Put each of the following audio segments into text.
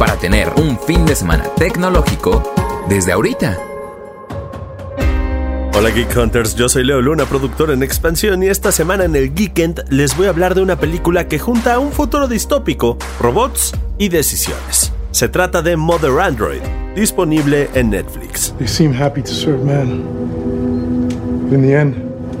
para tener un fin de semana tecnológico desde ahorita. Hola Geek Hunters, yo soy Leo Luna, productor en Expansión y esta semana en el Geekend les voy a hablar de una película que junta un futuro distópico, robots y decisiones. Se trata de Mother Android, disponible en Netflix. They seem happy to serve man. In the end,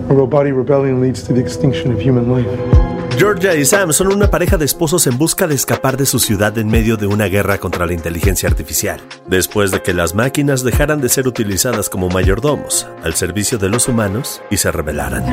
a robotic rebellion leads to the extinction of human life. Georgia y Sam son una pareja de esposos en busca de escapar de su ciudad en medio de una guerra contra la inteligencia artificial, después de que las máquinas dejaran de ser utilizadas como mayordomos al servicio de los humanos y se rebelaran.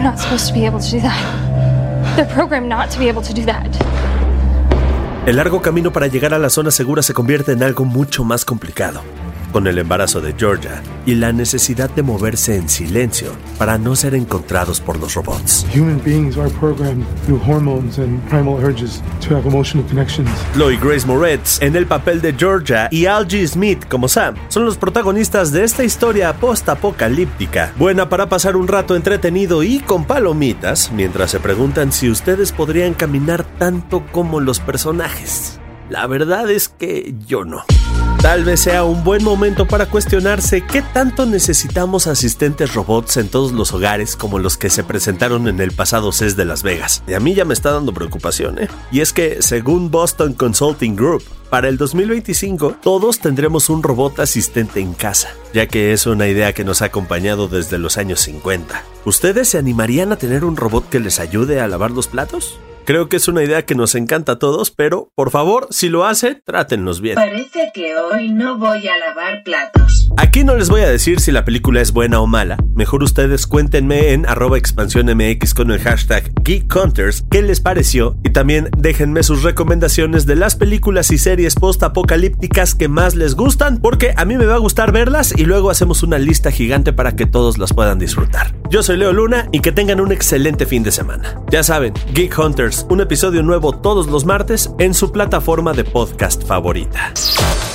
El largo camino para llegar a la zona segura se convierte en algo mucho más complicado, con el embarazo de Georgia y la necesidad de moverse en silencio para no ser encontrados por los robots. Human beings are programmed through hormones and primal urges to have emotional connections. Chloe Grace Moretz en el papel de Georgia y Algie Smith como Sam son los protagonistas de esta historia post-apocalíptica, buena para pasar un rato entretenido y con palomitas mientras se preguntan si ustedes podrían caminar tanto como los personajes. La verdad es que yo no. Tal vez sea un buen momento para cuestionarse qué tanto necesitamos asistentes robots en todos los hogares como los que se presentaron en el pasado CES de Las Vegas. Y a mí ya me está dando preocupación, ¿eh? Y es que, según Boston Consulting Group, para el 2025 todos tendremos un robot asistente en casa, ya que es una idea que nos ha acompañado desde los años 50. ¿Ustedes se animarían a tener un robot que les ayude a lavar los platos? Creo que es una idea que nos encanta a todos, pero por favor, si lo hace, trátennos bien. Parece que hoy no voy a lavar platos. Aquí no les voy a decir si la película es buena o mala. Mejor ustedes cuéntenme en arroba expansión MX con el hashtag Geek Hunters qué les pareció y también déjenme sus recomendaciones de las películas y series post-apocalípticas que más les gustan, porque a mí me va a gustar verlas y luego hacemos una lista gigante para que todos las puedan disfrutar. Yo soy Leo Luna y que tengan un excelente fin de semana. Ya saben, Geek Hunters, un episodio nuevo todos los martes en su plataforma de podcast favorita.